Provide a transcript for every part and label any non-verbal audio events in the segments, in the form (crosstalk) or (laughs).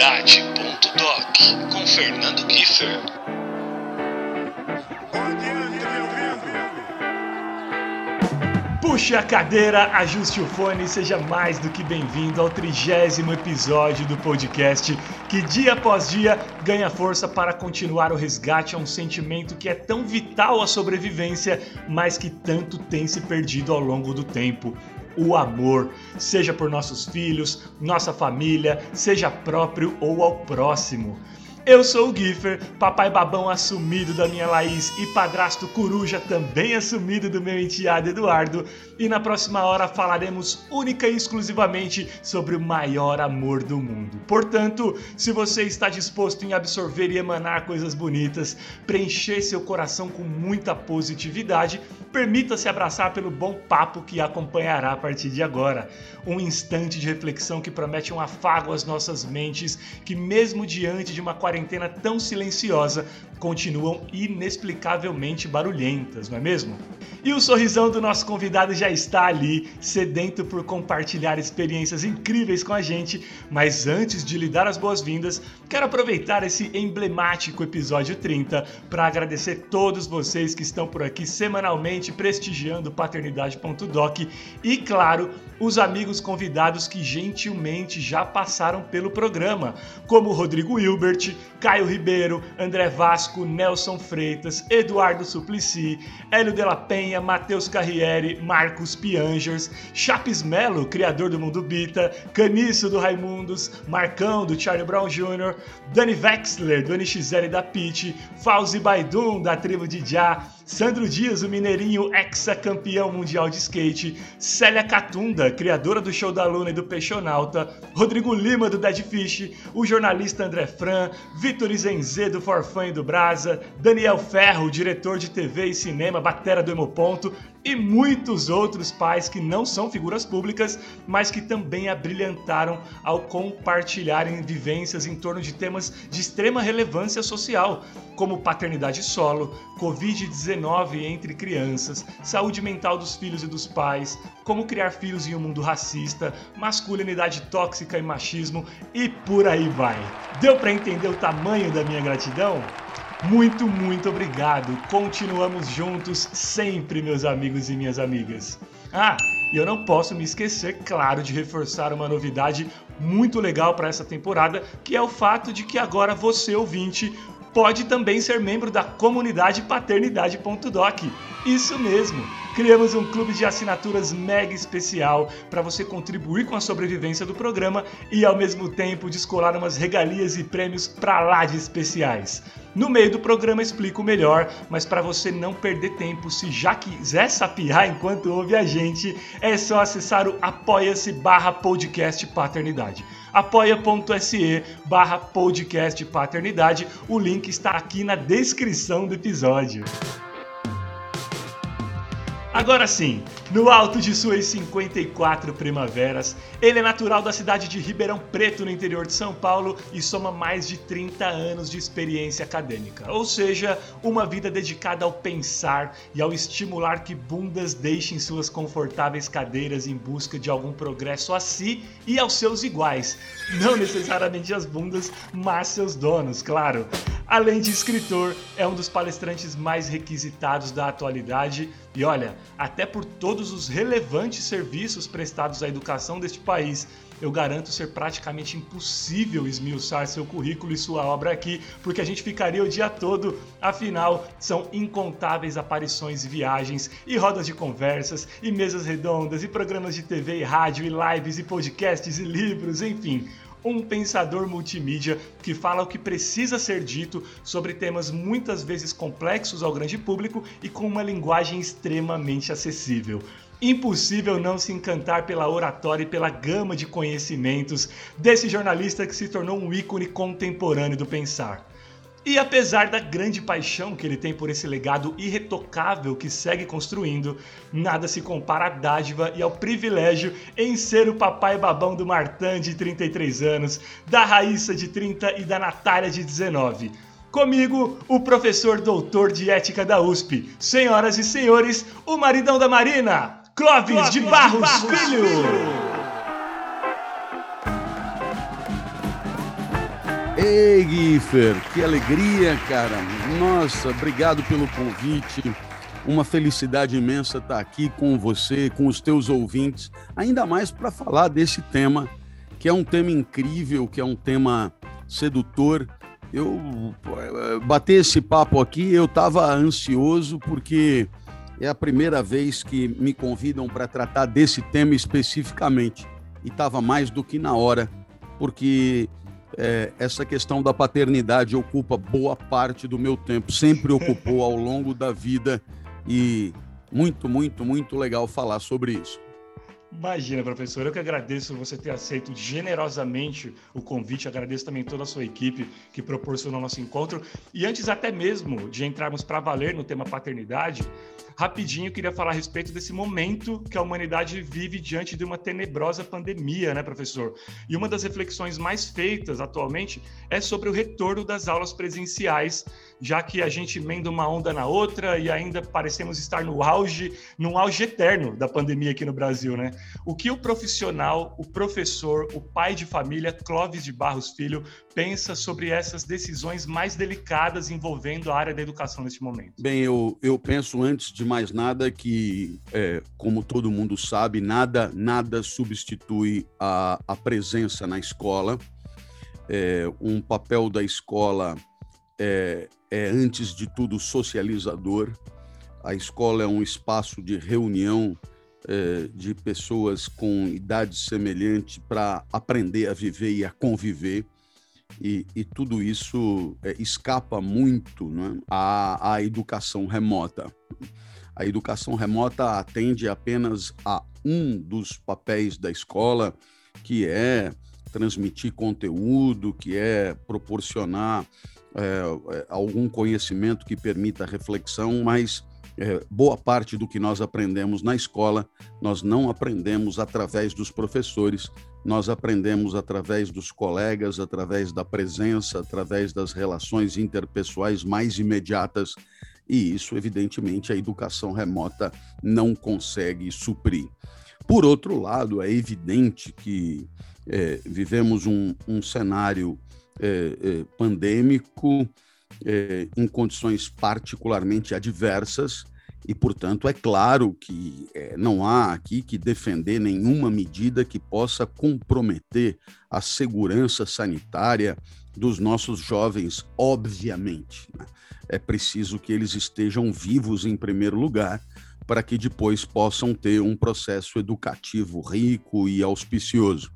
Paternidade.doc com Fernando Kiefer. Puxe a cadeira, ajuste o fone e seja mais do que bem-vindo ao trigésimo episódio do podcast que dia após dia ganha força para continuar o resgate a um sentimento que é tão vital à sobrevivência, mas que tanto tem se perdido ao longo do tempo o amor, seja por nossos filhos, nossa família, seja próprio ou ao próximo. Eu sou o Giffer, papai babão assumido da minha Laís e padrasto coruja também assumido do meu enteado Eduardo, e na próxima hora falaremos única e exclusivamente sobre o maior amor do mundo. Portanto, se você está disposto em absorver e emanar coisas bonitas, preencher seu coração com muita positividade, permita-se abraçar pelo bom papo que acompanhará a partir de agora. Um instante de reflexão que promete um afago às nossas mentes, que mesmo diante de uma quarentena tão silenciosa, continuam inexplicavelmente barulhentas, não é mesmo? E o sorrisão do nosso convidado já está ali, sedento por compartilhar experiências incríveis com a gente. Mas antes de lhe dar as boas-vindas, quero aproveitar esse emblemático episódio 30 para agradecer todos vocês que estão por aqui semanalmente prestigiando paternidade.doc e, claro, os amigos convidados que gentilmente já passaram pelo programa, como Rodrigo Hilbert, Caio Ribeiro, André Vasco, Nelson Freitas, Eduardo Suplicy, Hélio Della Penha, Matheus Carriere, Marcos Piangers, Chapes Melo, criador do Mundo Bita, Caniço do Raimundos, Marcão do Charlie Brown Jr., Dani Wexler do NX0 da Pit, Fauzi Baidum da tribo de Já, Sandro Dias, o mineirinho ex-campeão mundial de skate, Célia Catunda, criadora do Show da Luna e do Peixonauta, Rodrigo Lima do Dead Fish, o jornalista André Fran, Vitor Izenze do Forfã e do Brasa, Daniel Ferro, diretor de TV e cinema, batera do Hemoponto, e muitos outros pais que não são figuras públicas, mas que também abrilhantaram ao compartilharem vivências em torno de temas de extrema relevância social, como paternidade solo, Covid-19 entre crianças, saúde mental dos filhos e dos pais, como criar filhos em um mundo racista, masculinidade tóxica e machismo e por aí vai. Deu para entender o tamanho da minha gratidão? Muito, muito obrigado. Continuamos juntos sempre, meus amigos e minhas amigas. Ah, e eu não posso me esquecer, claro, de reforçar uma novidade muito legal para essa temporada, que é o fato de que agora você, ouvinte, pode também ser membro da comunidade paternidade.doc. Isso mesmo! Criamos um clube de assinaturas mega especial para você contribuir com a sobrevivência do programa e ao mesmo tempo descolar umas regalias e prêmios para lá de especiais. No meio do programa explico melhor, mas para você não perder tempo, se já quiser sapiar enquanto ouve a gente, é só acessar o apoia-se barra podcast paternidade apoia.se barra podcast paternidade. O link está aqui na descrição do episódio. Agora sim, no alto de suas 54 primaveras, ele é natural da cidade de Ribeirão Preto, no interior de São Paulo, e soma mais de 30 anos de experiência acadêmica, ou seja, uma vida dedicada ao pensar e ao estimular que bundas deixem suas confortáveis cadeiras em busca de algum progresso a si e aos seus iguais. Não necessariamente as bundas, mas seus donos, claro. Além de escritor, é um dos palestrantes mais requisitados da atualidade. E olha, até por todos os relevantes serviços prestados à educação deste país, eu garanto ser praticamente impossível esmiuçar seu currículo e sua obra aqui, porque a gente ficaria o dia todo, afinal, são incontáveis aparições viagens, e rodas de conversas, e mesas redondas, e programas de TV e rádio, e lives, e podcasts, e livros, enfim um pensador multimídia que fala o que precisa ser dito sobre temas muitas vezes complexos ao grande público e com uma linguagem extremamente acessível. Impossível não se encantar pela oratória e pela gama de conhecimentos desse jornalista que se tornou um ícone contemporâneo do pensar. E apesar da grande paixão que ele tem por esse legado irretocável que segue construindo, nada se compara à dádiva e ao privilégio em ser o papai babão do Martan de 33 anos, da Raíssa de 30 e da Natália de 19. Comigo, o professor doutor de ética da USP. Senhoras e senhores, o maridão da Marina, Clóvis, Clóvis de Barros, de Barros Filho. Filho. Ei, Giffer, que alegria, cara. Nossa, obrigado pelo convite. Uma felicidade imensa estar aqui com você, com os teus ouvintes, ainda mais para falar desse tema, que é um tema incrível, que é um tema sedutor. Eu bater esse papo aqui, eu estava ansioso porque é a primeira vez que me convidam para tratar desse tema especificamente e estava mais do que na hora, porque é, essa questão da paternidade ocupa boa parte do meu tempo, sempre ocupou ao longo da vida e muito, muito, muito legal falar sobre isso. Imagina, professor, eu que agradeço você ter aceito generosamente o convite, agradeço também toda a sua equipe que proporcionou nosso encontro. E antes até mesmo de entrarmos para valer no tema paternidade, rapidinho queria falar a respeito desse momento que a humanidade vive diante de uma tenebrosa pandemia, né, professor? E uma das reflexões mais feitas atualmente é sobre o retorno das aulas presenciais, já que a gente emenda uma onda na outra e ainda parecemos estar no auge, num auge eterno da pandemia aqui no Brasil, né? O que o profissional, o professor, o pai de família, Clóvis de Barros Filho, pensa sobre essas decisões mais delicadas envolvendo a área da educação neste momento? Bem, eu, eu penso antes de mais nada que, é, como todo mundo sabe, nada, nada substitui a, a presença na escola. É, um papel da escola é, é, antes de tudo, socializador. A escola é um espaço de reunião é, de pessoas com idade semelhante para aprender a viver e a conviver. E, e tudo isso é, escapa muito né, à, à educação remota. A educação remota atende apenas a um dos papéis da escola, que é transmitir conteúdo, que é proporcionar é, é algum conhecimento que permita reflexão, mas é, boa parte do que nós aprendemos na escola, nós não aprendemos através dos professores, nós aprendemos através dos colegas, através da presença, através das relações interpessoais mais imediatas, e isso, evidentemente, a educação remota não consegue suprir. Por outro lado, é evidente que é, vivemos um, um cenário é, é, pandêmico é, em condições particularmente adversas e, portanto, é claro que é, não há aqui que defender nenhuma medida que possa comprometer a segurança sanitária dos nossos jovens, obviamente. Né? É preciso que eles estejam vivos em primeiro lugar para que depois possam ter um processo educativo rico e auspicioso.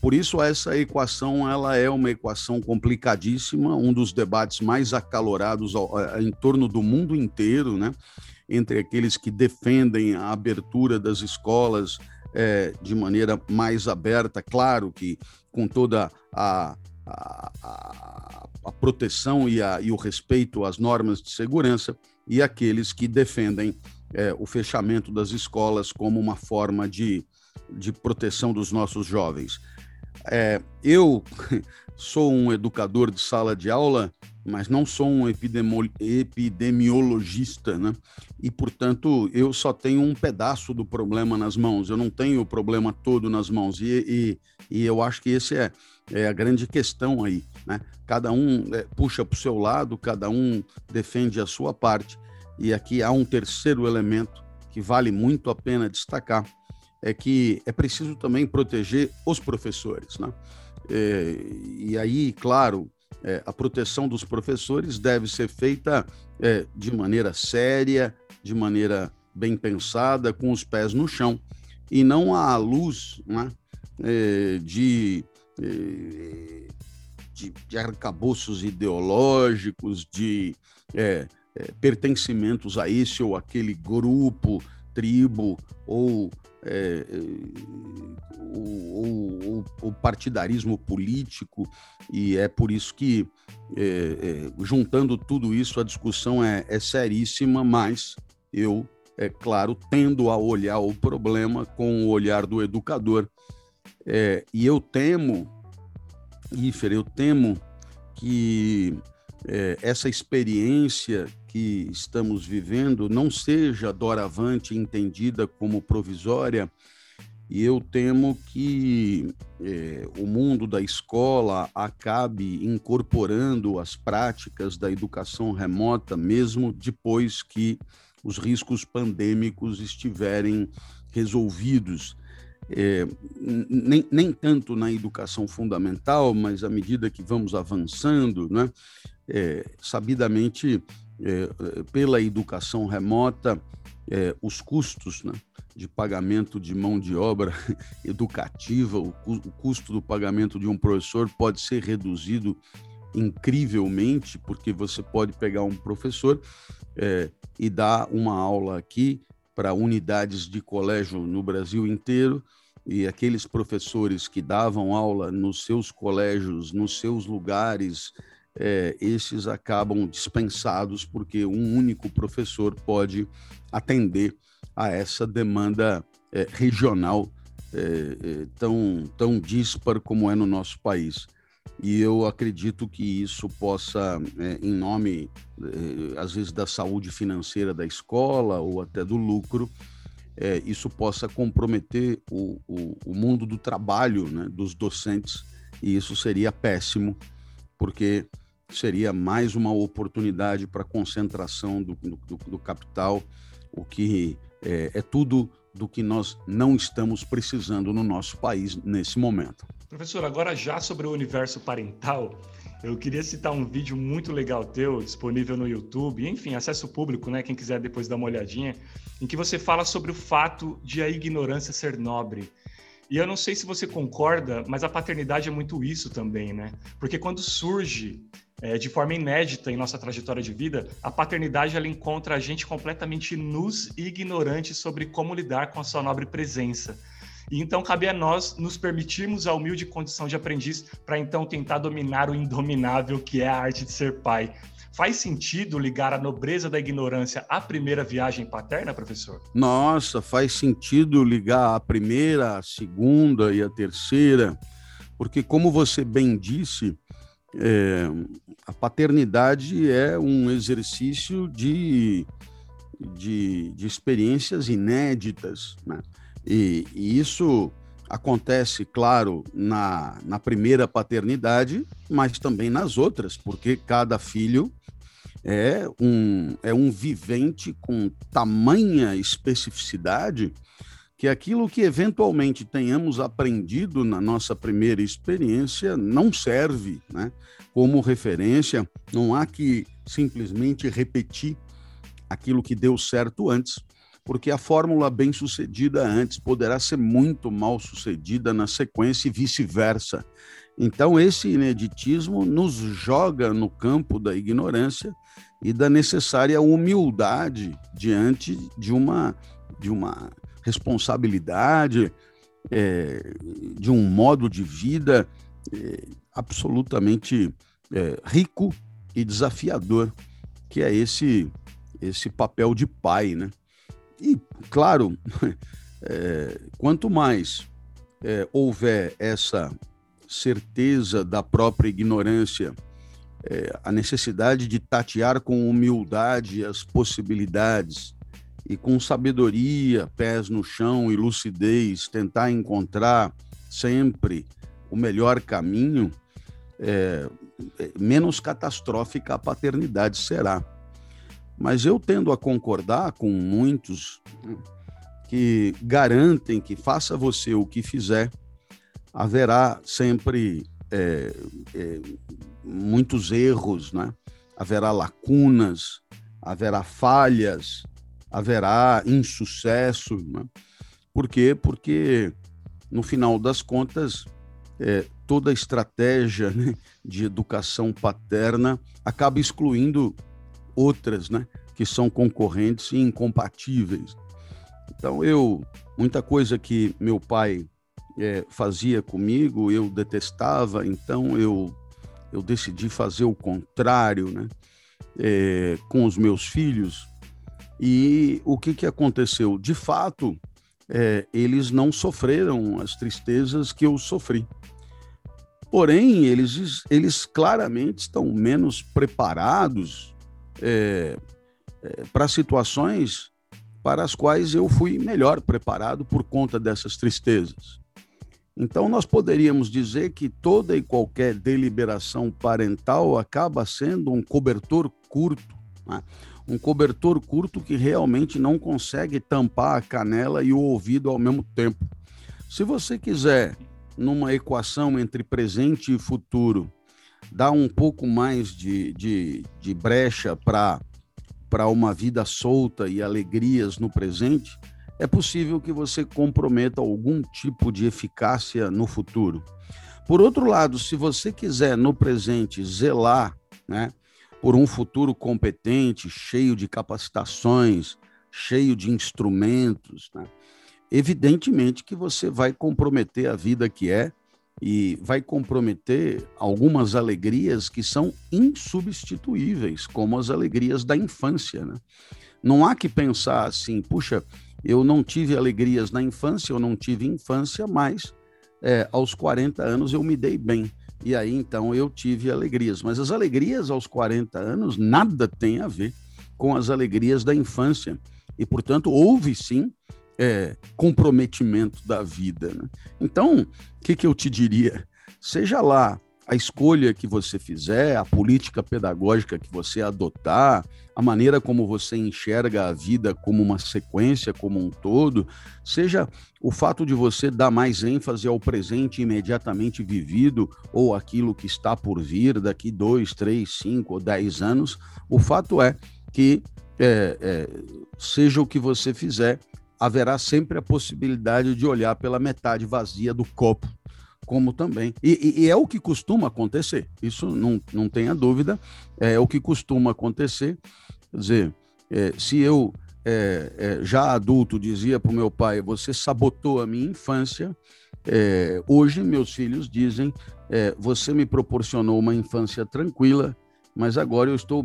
Por isso essa equação ela é uma equação complicadíssima, um dos debates mais acalorados em torno do mundo inteiro, né? Entre aqueles que defendem a abertura das escolas é, de maneira mais aberta, claro que com toda a, a, a, a proteção e, e, o respeito às normas de segurança, e aqueles que defendem é, o fechamento das escolas como uma forma de, de proteção dos nossos jovens. É, eu (laughs) sou um educador de sala de aula, mas não sou um epidemiologista, né? E, portanto, eu só tenho um pedaço do problema nas mãos, eu não tenho o problema todo nas mãos. E, e, e eu acho que esse é, é, a grande questão aí, né? Cada um é, puxa para o seu lado, cada um defende a sua parte. E aqui há um terceiro elemento que vale muito a pena destacar, é que é preciso também proteger os professores. Né? É, e aí, claro, é, a proteção dos professores deve ser feita é, de maneira séria, de maneira bem pensada, com os pés no chão, e não à luz né, é, de, é, de, de arcabouços ideológicos, de é, pertencimentos a esse ou aquele grupo, tribo ou é, o, partidarismo político, e é por isso que, é, é, juntando tudo isso, a discussão é, é seríssima, mas eu, é claro, tendo a olhar o problema com o olhar do educador. É, e eu temo, Ifer, eu temo que é, essa experiência que estamos vivendo não seja doravante entendida como provisória e eu temo que é, o mundo da escola acabe incorporando as práticas da educação remota, mesmo depois que os riscos pandêmicos estiverem resolvidos. É, nem, nem tanto na educação fundamental, mas à medida que vamos avançando, né, é, sabidamente, é, pela educação remota, é, os custos né, de pagamento de mão de obra (laughs) educativa, o, o custo do pagamento de um professor pode ser reduzido incrivelmente, porque você pode pegar um professor é, e dar uma aula aqui para unidades de colégio no Brasil inteiro, e aqueles professores que davam aula nos seus colégios, nos seus lugares, é, esses acabam dispensados, porque um único professor pode atender a essa demanda é, regional é, é, tão, tão dispar como é no nosso país. E eu acredito que isso possa, é, em nome, é, às vezes, da saúde financeira da escola ou até do lucro, é, isso possa comprometer o, o, o, mundo do trabalho né, dos docentes, e isso seria péssimo, porque seria mais uma oportunidade para concentração do, do, do, capital, o que é, é tudo do que nós não estamos precisando no nosso país nesse momento. Professor, agora já sobre o universo parental, eu queria citar um vídeo muito legal teu, disponível no YouTube, enfim, acesso público, né? Quem quiser depois dar uma olhadinha, em que você fala sobre o fato de a ignorância ser nobre. E eu não sei se você concorda, mas a paternidade é muito isso também, né? Porque quando surge é, de forma inédita em nossa trajetória de vida, a paternidade ela encontra a gente completamente nus e ignorantes sobre como lidar com a sua nobre presença. E então cabe a nós nos permitirmos a humilde condição de aprendiz para então tentar dominar o indominável que é a arte de ser pai. Faz sentido ligar a nobreza da ignorância à primeira viagem paterna, professor? Nossa, faz sentido ligar a primeira, a segunda e a terceira, porque, como você bem disse, é, a paternidade é um exercício de, de, de experiências inéditas, né? E, e, isso acontece, claro, na, na primeira paternidade, mas também nas outras, porque cada filho é um, é um vivente com tamanha especificidade que aquilo que eventualmente tenhamos aprendido na nossa primeira experiência não serve né, como referência, não há que simplesmente repetir aquilo que deu certo antes, porque a fórmula bem sucedida antes poderá ser muito mal sucedida na sequência e vice-versa. Então, esse ineditismo nos joga no campo da ignorância e da necessária humildade diante de uma, de uma responsabilidade, é, de um modo de vida é, absolutamente é, rico e desafiador, que é esse, esse papel de pai. Né? E, claro, (laughs) é, quanto mais é, houver essa certeza da própria ignorância é, a necessidade de tatear com humildade as possibilidades e com sabedoria, pés no chão e lucidez, tentar encontrar sempre o melhor caminho, é, é menos catastrófica a paternidade será. Mas eu tendo a concordar com muitos que garantem que faça você o que fizer, haverá sempre é, é, muitos erros, né? haverá lacunas, haverá falhas, haverá insucesso. Né? Por quê? Porque, no final das contas, é, toda a estratégia né, de educação paterna acaba excluindo outras, né, que são concorrentes e incompatíveis. Então, eu, muita coisa que meu pai é, fazia comigo, eu detestava, então eu eu decidi fazer o contrário, né? É, com os meus filhos. E o que, que aconteceu? De fato, é, eles não sofreram as tristezas que eu sofri. Porém, eles, eles claramente estão menos preparados é, é para situações para as quais eu fui melhor preparado por conta dessas tristezas. Então, nós poderíamos dizer que toda e qualquer deliberação parental acaba sendo um cobertor curto, né? Um cobertor curto que realmente não consegue tampar a canela e o ouvido ao mesmo tempo. Se você quiser, numa equação entre presente e futuro, dar um pouco mais de, de, de brecha para uma vida solta e alegrias no presente, é possível que você comprometa algum tipo de eficácia no futuro. Por outro lado, se você quiser no presente zelar, né, por um futuro competente, cheio de capacitações, cheio de instrumentos, né, evidentemente que você vai comprometer a vida que é e vai comprometer algumas alegrias que são insubstituíveis, como as alegrias da infância. Né? Não há que pensar assim, puxa, eu não tive alegrias na infância, eu não tive infância, mas é, aos 40 anos eu me dei bem. E aí então eu tive alegrias. Mas as alegrias aos 40 anos nada tem a ver com as alegrias da infância. E, portanto, houve sim é, comprometimento da vida. Né? Então, o que, que eu te diria? Seja lá a escolha que você fizer, a política pedagógica que você adotar, a maneira como você enxerga a vida como uma sequência, como um todo, seja o fato de você dar mais ênfase ao presente imediatamente vivido ou aquilo que está por vir daqui dois, três, cinco ou dez anos, o fato é que, é, é, seja o que você fizer, haverá sempre a possibilidade de olhar pela metade vazia do copo, como também. E, e, é o que costuma acontecer, isso não, não tenha dúvida, é o que costuma acontecer. Quer dizer, é, se eu, é, é, já adulto, dizia para o meu pai: Você sabotou a minha infância. É, hoje, meus filhos dizem: é, Você me proporcionou uma infância tranquila, mas agora eu estou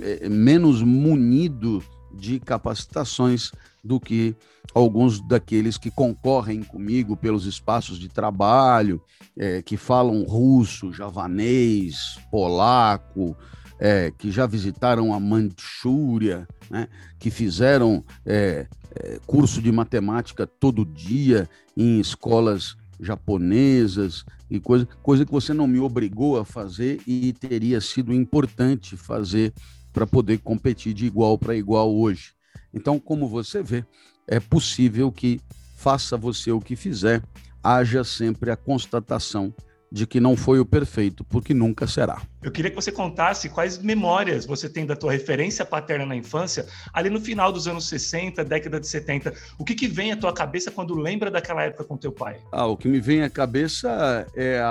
é, menos munido de capacitações do que alguns daqueles que concorrem comigo pelos espaços de trabalho, é, que falam russo, javanês, polaco, é, que já visitaram a Manchúria, né, que fizeram é, é curso de matemática todo dia em escolas japonesas e coisa, coisa que você não me obrigou a fazer e teria sido importante fazer para poder competir de igual para igual hoje. Então, como você vê, é possível que, faça você o que fizer, haja sempre a constatação de que não foi o perfeito, porque nunca será. Eu queria que você contasse quais memórias você tem da tua referência paterna na infância, ali no final dos anos 60, década de 70. O que, que vem à tua cabeça quando lembra daquela época com teu pai? Ah, o que me vem à cabeça é,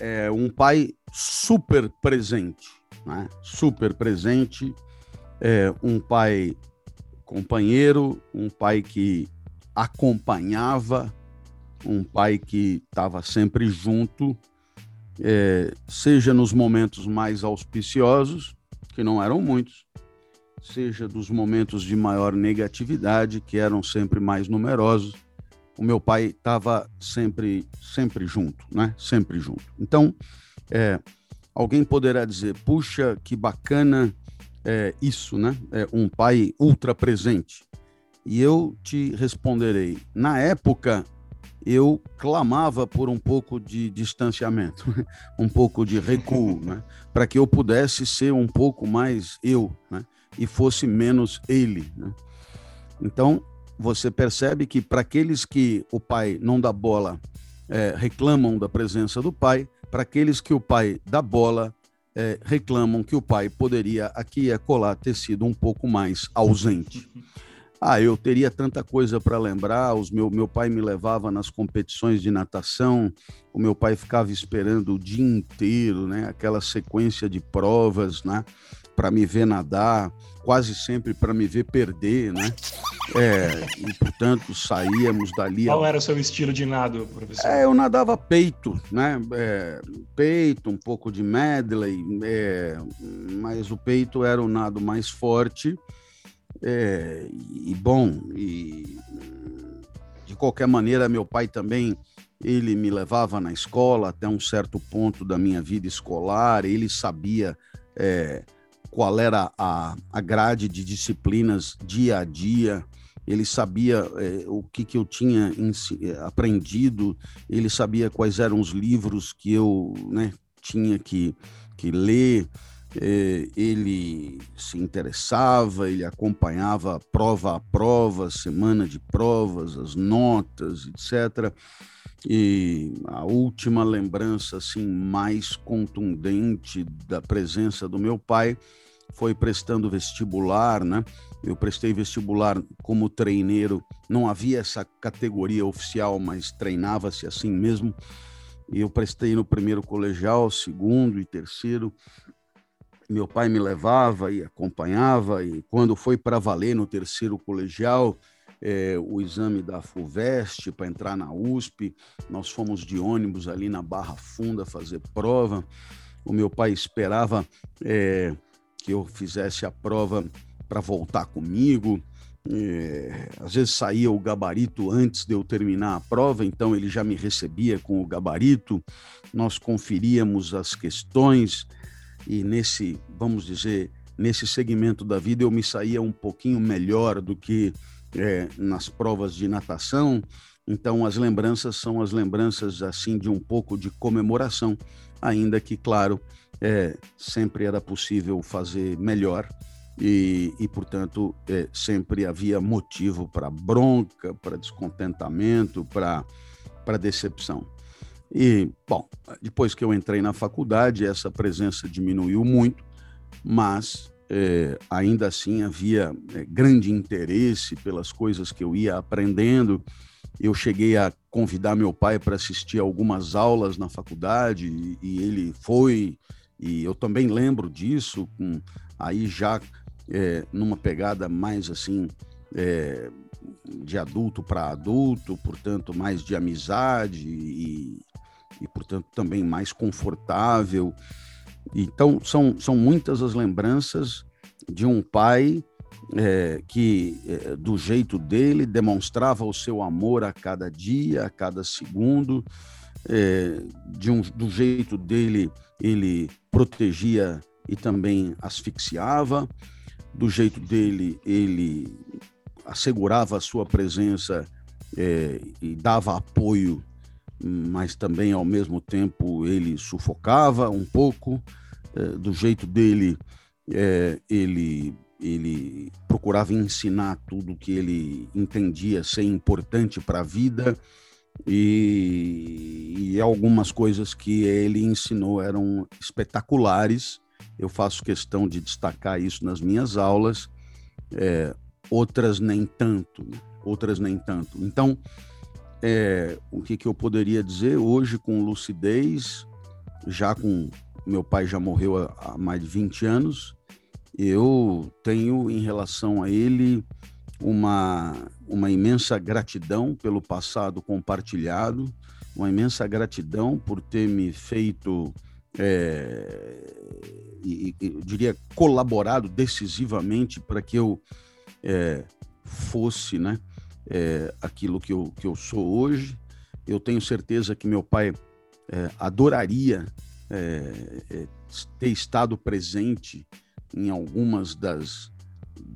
é um pai super presente né? super presente, é, um pai companheiro, um pai que acompanhava, um pai que estava sempre junto, é, seja nos momentos mais auspiciosos, que não eram muitos, seja dos momentos de maior negatividade, que eram sempre mais numerosos. O meu pai estava sempre, sempre junto, né? Sempre junto. Então, é, Alguém poderá dizer, puxa, que bacana é, isso, né? É um pai ultra presente. E eu te responderei, na época eu clamava por um pouco de distanciamento, (laughs) um pouco de recuo, (laughs) né? para que eu pudesse ser um pouco mais eu né? e fosse menos ele. Né? Então, você percebe que para aqueles que o pai não dá bola, é, reclamam da presença do pai, para aqueles que o pai dá bola é, reclamam que o pai poderia aqui e acolá ter sido um pouco mais ausente. (laughs) Ah, eu teria tanta coisa para lembrar. Os meu, meu pai me levava nas competições de natação, o meu pai ficava esperando o dia inteiro, né? Aquela sequência de provas, né? Para me ver nadar, quase sempre para me ver perder, né? É, e, portanto, saíamos dali. Qual era o seu estilo de nado, professor? É, eu nadava peito, né? É, peito, um pouco de medley, é, mas o peito era o nado mais forte. É, e bom, e de qualquer maneira, meu pai também ele me levava na escola até um certo ponto da minha vida escolar, ele sabia é, qual era a, a grade de disciplinas dia a dia, ele sabia é, o que, que eu tinha é, aprendido, ele sabia quais eram os livros que eu né, tinha que, que ler, é, ele se interessava, ele acompanhava prova a prova, semana de provas, as notas, etc. E a última lembrança assim mais contundente da presença do meu pai foi prestando vestibular, né? Eu prestei vestibular como treineiro, não havia essa categoria oficial, mas treinava-se assim mesmo. Eu prestei no primeiro colegial, segundo e terceiro. Meu pai me levava e acompanhava, e quando foi para valer no terceiro colegial, é, o exame da FUVEST para entrar na USP, nós fomos de ônibus ali na Barra Funda fazer prova. O meu pai esperava é, que eu fizesse a prova para voltar comigo. É, às vezes saía o gabarito antes de eu terminar a prova, então ele já me recebia com o gabarito. Nós conferíamos as questões e nesse, vamos dizer, nesse segmento da vida eu me saía um pouquinho melhor do que é, nas provas de natação. Então as lembranças são as lembranças assim de um pouco de comemoração, ainda que claro é, sempre era possível fazer melhor e, e portanto, é, sempre havia motivo para bronca, para descontentamento, para decepção. E, bom, depois que eu entrei na faculdade, essa presença diminuiu muito, mas é, ainda assim havia é, grande interesse pelas coisas que eu ia aprendendo. Eu cheguei a convidar meu pai para assistir algumas aulas na faculdade e, e ele foi e eu também lembro disso, com, aí já é, numa pegada mais assim, é, de adulto para adulto, portanto, mais de amizade e, e, portanto, também mais confortável. Então, são, são muitas as lembranças de um pai é, que, é, do jeito dele, demonstrava o seu amor a cada dia, a cada segundo, é, de um, do jeito dele, ele protegia e também asfixiava, do jeito dele, ele assegurava a sua presença é, e dava apoio, mas também, ao mesmo tempo, ele sufocava um pouco. É, do jeito dele, é, ele, ele procurava ensinar tudo que ele entendia ser importante para a vida e, e algumas coisas que ele ensinou eram espetaculares. Eu faço questão de destacar isso nas minhas aulas, é, outras nem tanto, outras nem tanto. Então, é, o que, que eu poderia dizer hoje com lucidez, já com meu pai já morreu há mais de 20 anos, eu tenho em relação a ele uma, uma imensa gratidão pelo passado compartilhado, uma imensa gratidão por ter me feito, é, e, eu diria, colaborado decisivamente para que eu é, fosse né, é, aquilo que eu, que eu sou hoje. Eu tenho certeza que meu pai adoraria ter estado presente em algumas das,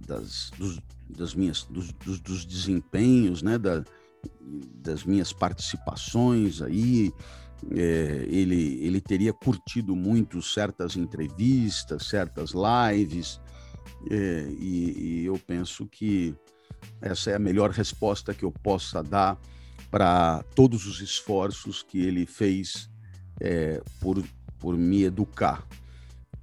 das dos, das minhas, dos, dos, dos desempenhos, né, da, das minhas participações aí. É, ele, ele teria curtido muito certas entrevistas, certas lives, é, e, e, eu penso que essa é a melhor resposta que eu possa dar para todos os esforços que ele fez é, por, por me educar.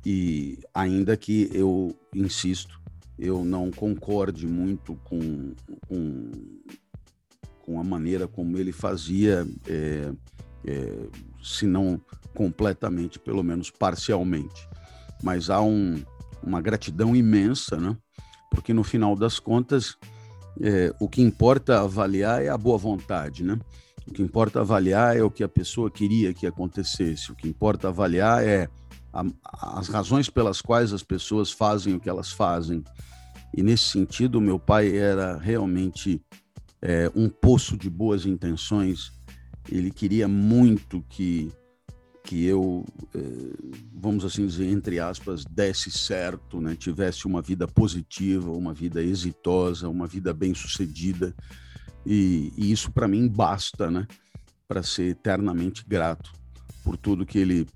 E ainda que eu insisto, eu não concorde muito com, com, com a maneira como ele fazia, é, é, se não completamente, pelo menos parcialmente. Mas há um, uma gratidão imensa, né? porque no final das contas, é, o que importa avaliar é a boa vontade, né? O que importa avaliar é o que a pessoa queria que acontecesse. O que importa avaliar é a, as razões pelas quais as pessoas fazem o que elas fazem. E nesse sentido, meu pai era realmente é, um poço de boas intenções. Ele queria muito que que eu, eh, vamos assim dizer, entre aspas, desse certo, né? tivesse uma vida positiva, uma vida exitosa, uma vida bem-sucedida. E, e, isso, para mim, basta né? para ser eternamente grato por tudo que ele,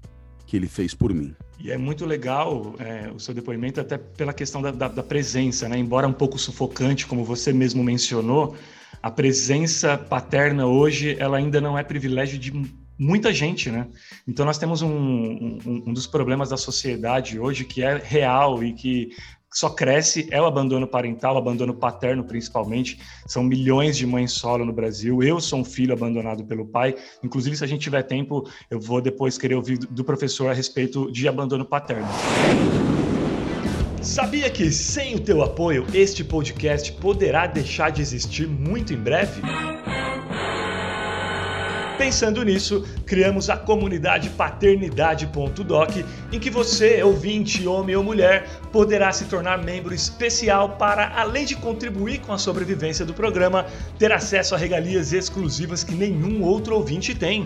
que ele fez por mim. E é muito legal é, o seu depoimento, até pela questão da, da, da presença, né? embora um pouco sufocante, como você mesmo mencionou, a presença paterna hoje ela ainda não é privilégio de muita gente, né? Então nós temos um, um, um, dos problemas da sociedade hoje que é real e que só cresce é o abandono parental, abandono paterno principalmente. São milhões de mães solo no Brasil. Eu sou um filho abandonado pelo pai. Inclusive, se a gente tiver tempo, eu vou depois querer ouvir do professor a respeito de abandono paterno. Sabia que sem o teu apoio, este podcast poderá deixar de existir muito em breve? Pensando nisso, criamos a comunidade paternidade.doc, em que você, ouvinte, homem ou mulher, poderá se tornar membro especial para, além de contribuir com a sobrevivência do programa, ter acesso a regalias exclusivas que nenhum outro ouvinte tem.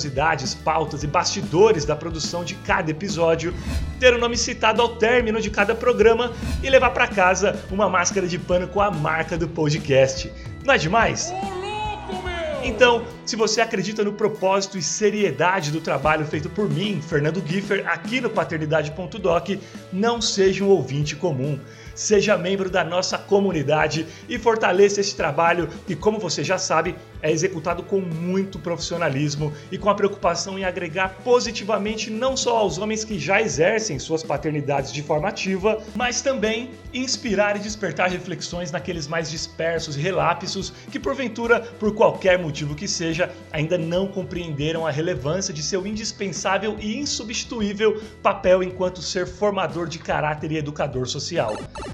pautas e bastidores da produção de cada episódio, ter o nome citado ao término de cada programa e levar para casa uma máscara de pano com a marca do podcast. Não é demais? Então, se você acredita no propósito e seriedade do trabalho feito por mim, Fernando Giffer, aqui no paternidade.doc, não seja um ouvinte comum. Seja membro da nossa comunidade e fortaleça esse trabalho que, como você já sabe, é executado com muito profissionalismo e com a preocupação em agregar positivamente não só aos homens que já exercem suas paternidades de forma ativa, mas também inspirar e despertar reflexões naqueles mais dispersos e relapsos que, porventura, por qualquer motivo que seja, ainda não compreenderam a relevância de seu indispensável e insubstituível papel enquanto ser formador de caráter e educador social.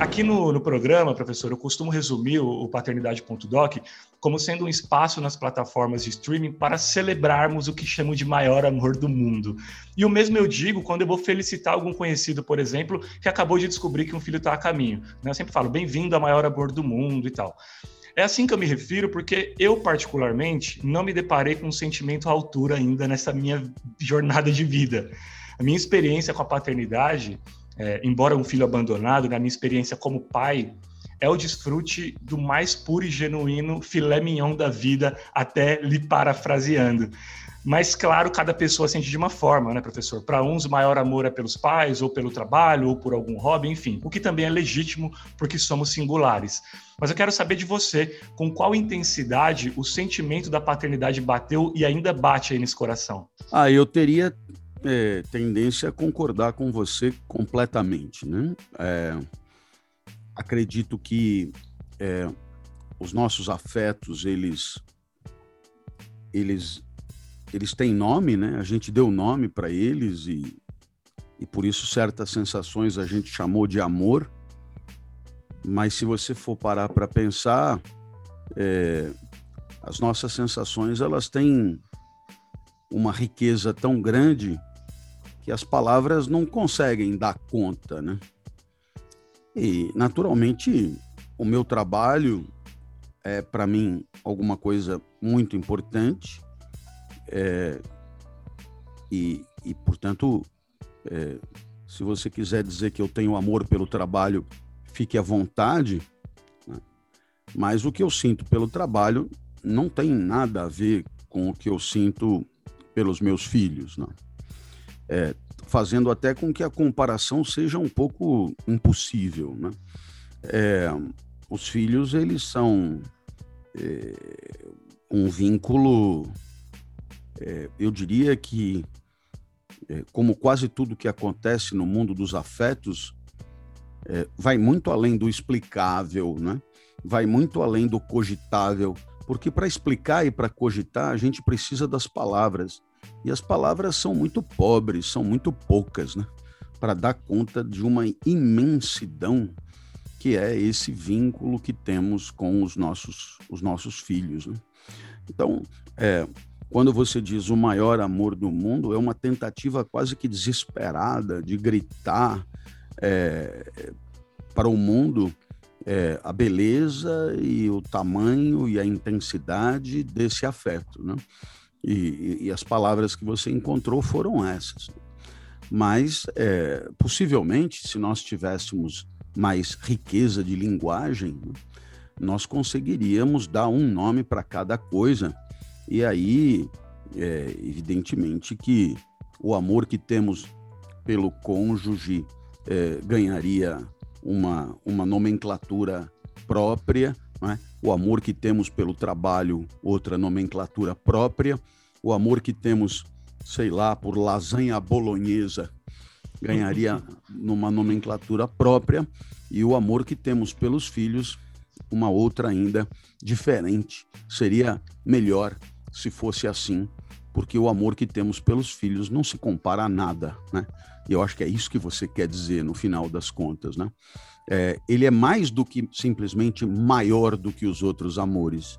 Aqui no, no programa, professor, eu costumo resumir o, o paternidade.doc como sendo um espaço nas plataformas de streaming para celebrarmos o que chamo de maior amor do mundo. E o mesmo eu digo quando eu vou felicitar algum conhecido, por exemplo, que acabou de descobrir que um filho está a caminho. Né? Eu sempre falo, bem-vindo ao maior amor do mundo e tal. É assim que eu me refiro, porque eu, particularmente, não me deparei com um sentimento à altura ainda nessa minha jornada de vida. A minha experiência com a paternidade é, embora um filho abandonado, na minha experiência como pai, é o desfrute do mais puro e genuíno filé mignon da vida, até lhe parafraseando. Mas, claro, cada pessoa sente de uma forma, né, professor? Para uns, o maior amor é pelos pais, ou pelo trabalho, ou por algum hobby, enfim, o que também é legítimo, porque somos singulares. Mas eu quero saber de você, com qual intensidade o sentimento da paternidade bateu e ainda bate aí nesse coração? Ah, eu teria é, tendência a concordar com você completamente. Né? É, acredito que é, os nossos afetos, eles, eles, eles têm nome, né? a gente deu nome para eles e, e por isso certas sensações a gente chamou de amor. Mas se você for parar para pensar, é, as nossas sensações elas têm uma riqueza tão grande que as palavras não conseguem dar conta, né? E, naturalmente, o meu trabalho é, para mim, alguma coisa muito importante. É, e, e, portanto, é, se você quiser dizer que eu tenho amor pelo trabalho, fique à vontade. Né? Mas o que eu sinto pelo trabalho não tem nada a ver com o que eu sinto pelos meus filhos. Não. É, fazendo até com que a comparação seja um pouco impossível. Né? É, os filhos, eles são é, um vínculo, é, eu diria que, é, como quase tudo que acontece no mundo dos afetos, é, vai muito além do explicável, né? vai muito além do cogitável, porque para explicar e para cogitar, a gente precisa das palavras. E as palavras são muito pobres, são muito poucas, né? Para dar conta de uma imensidão que é esse vínculo que temos com os nossos, os nossos filhos. Né? Então, é, quando você diz o maior amor do mundo, é uma tentativa quase que desesperada de gritar é, para o mundo é, a beleza e o tamanho e a intensidade desse afeto. Né? E, e, as palavras que você encontrou foram essas. Mas, é, possivelmente, se nós tivéssemos mais riqueza de linguagem, nós conseguiríamos dar um nome para cada coisa. E aí, é, evidentemente, que o amor que temos pelo cônjuge é, ganharia uma, uma nomenclatura própria, né? o amor que temos pelo trabalho, outra nomenclatura própria, o amor que temos, sei lá, por lasanha bolonhesa, ganharia numa nomenclatura própria, e o amor que temos pelos filhos, uma outra ainda diferente. Seria melhor se fosse assim, porque o amor que temos pelos filhos não se compara a nada, né? E eu acho que é isso que você quer dizer no final das contas, né? É, ele é mais do que simplesmente maior do que os outros amores.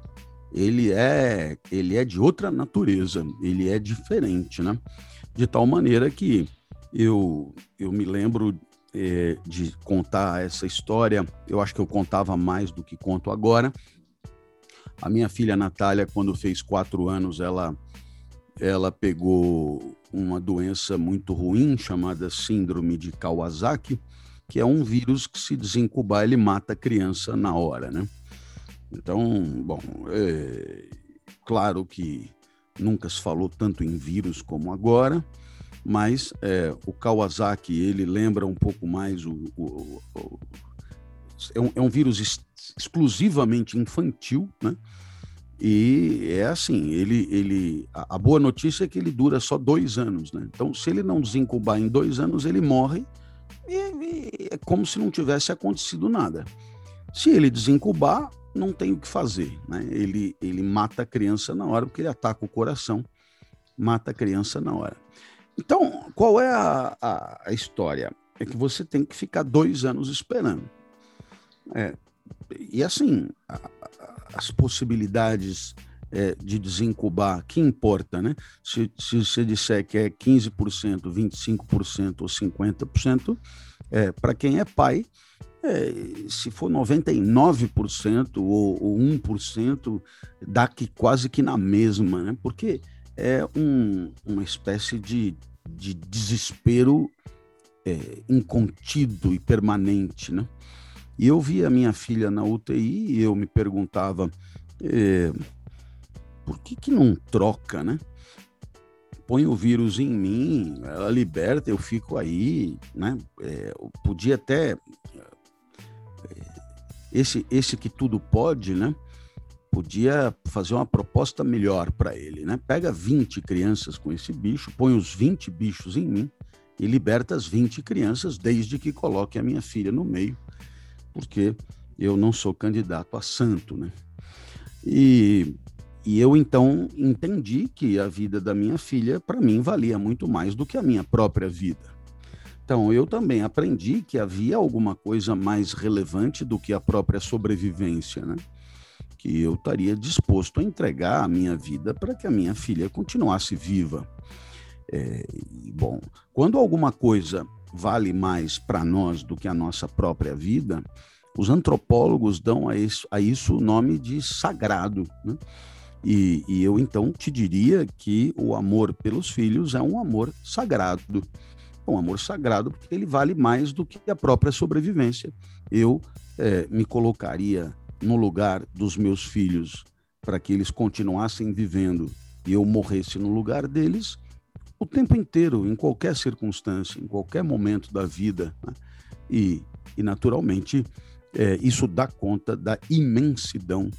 Ele é, ele é de outra natureza, ele é diferente, né? De tal maneira que eu, eu me lembro é, de contar essa história, eu acho que eu contava mais do que conto agora. A minha filha Natália, quando fez quatro anos, ela, ela pegou uma doença muito ruim chamada Síndrome de Kawasaki, que é um vírus que se desincubar ele mata a criança na hora, né? Então, bom, é, claro que nunca se falou tanto em vírus como agora, mas é, o Kawasaki ele lembra um pouco mais o, o, o é, um, é, um, vírus ex exclusivamente infantil, né? E é assim, ele, ele a, boa notícia é que ele dura só dois anos, né? Então, se ele não desincubar em dois anos, ele morre é como se não tivesse acontecido nada. Se ele desincubar, não tem o que fazer, né? Ele, ele mata a criança na hora, porque ele ataca o coração, mata a criança na hora. Então, qual é a, a, a história? É que você tem que ficar dois anos esperando. É, e assim, a, as possibilidades é, de desincubar, que importa, né? Se, se você disser que é 15%, 25% ou 50%, é, para quem é pai, é, se for 99% ou, ou 1%, dá que quase que na mesma, né? Porque é um, uma espécie de de desespero é, incontido e permanente, né? E eu vi a minha filha na UTI e eu me perguntava é, por que que não troca, né? Põe o vírus em mim, ela liberta, eu fico aí, né? É, podia até é, esse esse que tudo pode, né? podia fazer uma proposta melhor para ele, né? Pega 20 crianças com esse bicho, põe os 20 bichos em mim e liberta as 20 crianças, desde que coloque a minha filha no meio, porque eu não sou candidato a santo, né? E, e eu então entendi que a vida da minha filha, para mim, valia muito mais do que a minha própria vida. Então, eu também aprendi que havia alguma coisa mais relevante do que a própria sobrevivência, né? que eu estaria disposto a entregar a minha vida para que a minha filha continuasse viva. É, bom, quando alguma coisa vale mais para nós do que a nossa própria vida, os antropólogos dão a isso, a isso o nome de sagrado. Né? E, e, eu então te diria que o amor pelos filhos é um amor sagrado. É um amor sagrado porque ele vale mais do que a própria sobrevivência. Eu é, me colocaria no lugar dos meus filhos para que eles continuassem vivendo e eu morresse no lugar deles, o tempo inteiro, em qualquer circunstância, em qualquer momento da vida. Né? E, e, naturalmente, é, isso dá conta da imensidão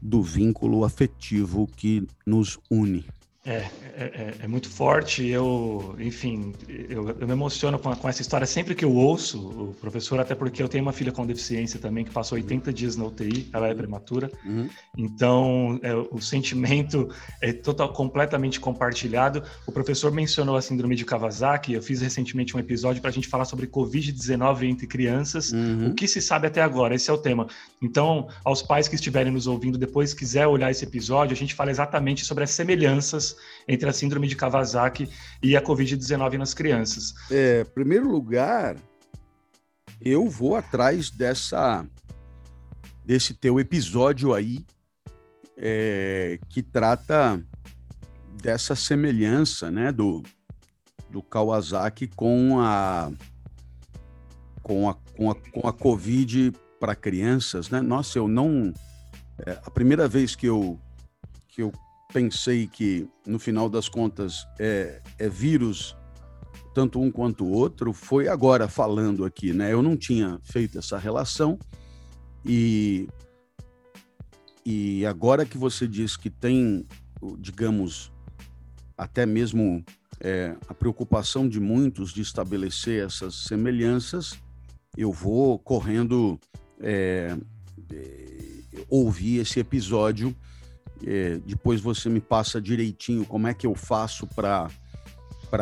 do vínculo afetivo que nos une. É, é, é, é, muito forte. Eu, enfim, eu, eu me emociono com, com, essa história sempre que eu ouço o professor, até porque eu tenho uma filha com deficiência também que passou 80 dias na UTI, ela é prematura. Uhum. Então, é, o sentimento é total, completamente compartilhado. O professor mencionou a síndrome de Kawasaki. Eu fiz recentemente um episódio para a gente falar sobre Covid-19 entre crianças. Uhum. O que se sabe até agora? Esse é o tema. Então, aos pais que estiverem nos ouvindo depois, quiser olhar esse episódio, a gente fala exatamente sobre as semelhanças entre a síndrome de Kawasaki e a Covid-19 nas crianças? É, primeiro lugar, eu vou atrás dessa desse teu episódio aí é, que trata dessa semelhança, né, do, do Kawasaki com a com a, com a, com a Covid para crianças, né? Nossa, eu não é, a primeira vez que eu que eu pensei que, no final das contas, é, é vírus tanto um quanto o outro, foi agora falando aqui, né? Eu não tinha feito essa relação e, e agora que você diz que tem, digamos, até mesmo é, a preocupação de muitos de estabelecer essas semelhanças, eu vou correndo é, é, ouvir esse episódio é, depois você me passa direitinho como é que eu faço para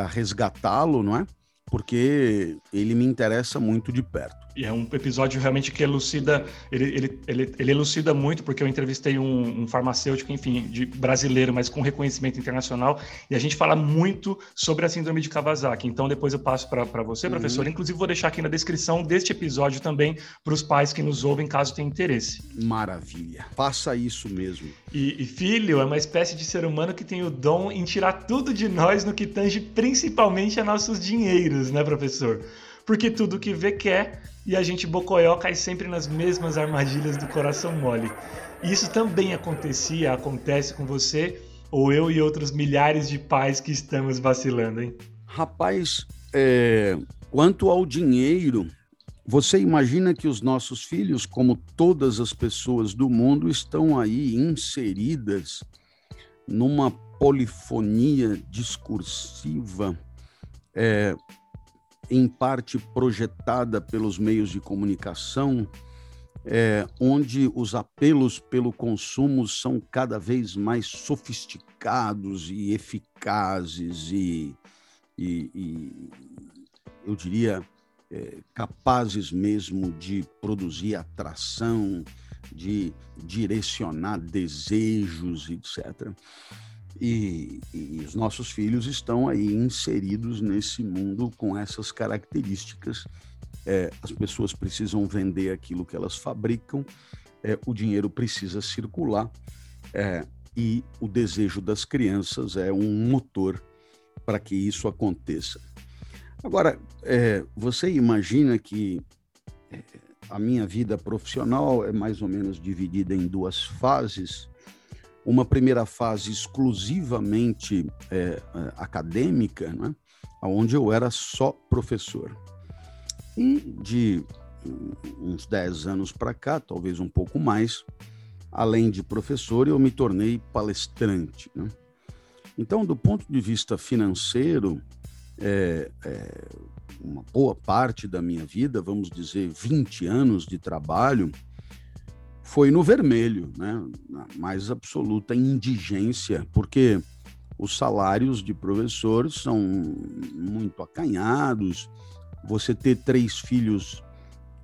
resgatá-lo, não é? Porque ele me interessa muito de perto. E é um episódio realmente que elucida, ele, ele, ele, ele elucida muito, porque eu entrevistei um, um, farmacêutico, enfim, de brasileiro, mas com reconhecimento internacional, e a gente fala muito sobre a síndrome de Kawasaki. Então, depois eu passo para você, uhum. professor. Inclusive, vou deixar aqui na descrição deste episódio também para os pais que nos ouvem, caso tenham interesse. Maravilha. Faça isso mesmo. E, e filho é uma espécie de ser humano que tem o dom em tirar tudo de nós no que tange principalmente a nossos dinheiros, né, professor? Porque tudo que vê quer e a gente bocoió cai sempre nas mesmas armadilhas do coração mole. E isso também acontecia, acontece com você, ou eu e outros milhares de pais que estamos vacilando, hein? Rapaz, é, quanto ao dinheiro, você imagina que os nossos filhos, como todas as pessoas do mundo, estão aí inseridas numa polifonia discursiva é, em parte projetada pelos meios de comunicação, é, onde os apelos pelo consumo são cada vez mais sofisticados e eficazes e, e, e eu diria, é, capazes mesmo de produzir atração, de direcionar desejos, etc. E, e, os nossos filhos estão aí inseridos nesse mundo com essas características. É, as pessoas precisam vender aquilo que elas fabricam, é, o dinheiro precisa circular é, e o desejo das crianças é um motor para que isso aconteça. Agora, é, você imagina que é, a minha vida profissional é mais ou menos dividida em duas fases uma primeira fase exclusivamente é, é, acadêmica, né, onde eu era só professor. E de uns 10 anos para cá, talvez um pouco mais, além de professor, eu me tornei palestrante. Né? Então, do ponto de vista financeiro, é, é, uma boa parte da minha vida, vamos dizer 20 anos de trabalho, foi no vermelho, né? na mais absoluta indigência, porque os salários de professores são muito acanhados. Você ter três filhos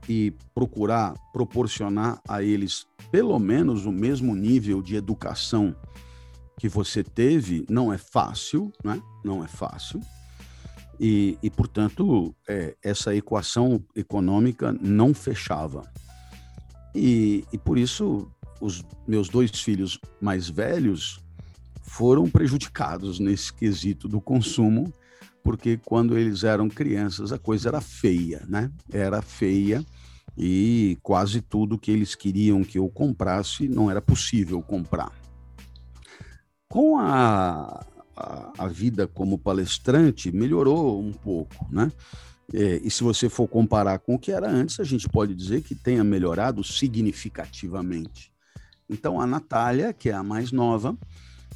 e procurar proporcionar a eles pelo menos o mesmo nível de educação que você teve não é fácil, né? Não é fácil. E, e portanto, é, essa equação econômica não fechava. E, e por isso, os meus dois filhos mais velhos foram prejudicados nesse quesito do consumo, porque quando eles eram crianças a coisa era feia, né? Era feia e quase tudo que eles queriam que eu comprasse não era possível comprar. Com a, a, a vida como palestrante melhorou um pouco, né? É, e se você for comparar com o que era antes, a gente pode dizer que tenha melhorado significativamente. Então, a Natália, que é a mais nova,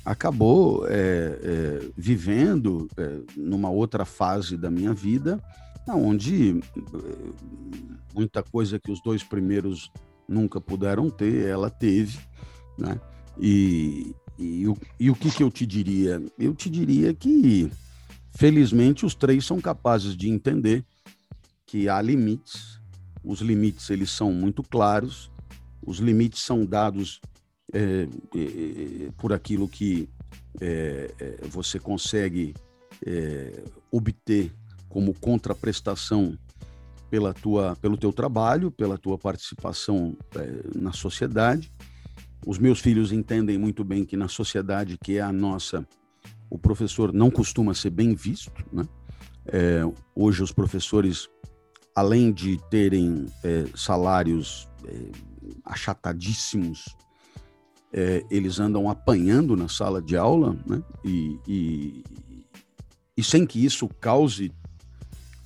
acabou é, é, vivendo é, numa outra fase da minha vida, onde é, muita coisa que os dois primeiros nunca puderam ter, ela teve, né? E, e, o, e o que, que eu te diria? Eu te diria que, felizmente, os três são capazes de entender que há limites, os limites eles são muito claros, os limites são dados é, é, por aquilo que é, é você consegue é, obter como contraprestação pela tua, pelo teu trabalho, pela tua participação é, na sociedade. Os meus filhos entendem muito bem que na sociedade que é a nossa, o professor não costuma ser bem visto. Né? É, hoje os professores, além de terem é, salários é, achatadíssimos, é, eles andam apanhando na sala de aula, né? e, e, e sem que isso cause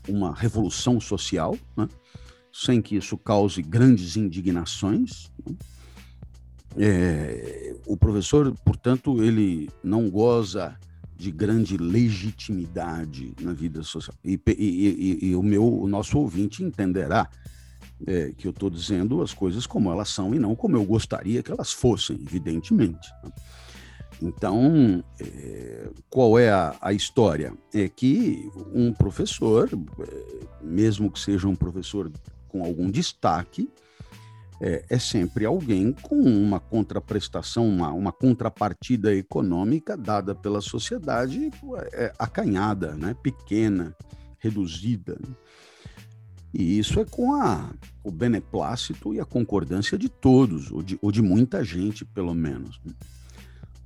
uma revolução social, né? sem que isso cause grandes indignações. Né? É, o professor, portanto, ele não goza de grande legitimidade na vida social. E, e, e, e o meu, o nosso ouvinte entenderá é, que eu estou dizendo as coisas como elas são e não como eu gostaria que elas fossem, evidentemente. Né? Então, é, qual é a, a, história? É que um professor, é, mesmo que seja um professor com algum destaque, é, é sempre alguém com uma contraprestação, uma, uma, contrapartida econômica dada pela sociedade é, acanhada, né? pequena, reduzida. E isso é com a, o beneplácito e a concordância de todos, ou de, ou de muita gente, pelo menos.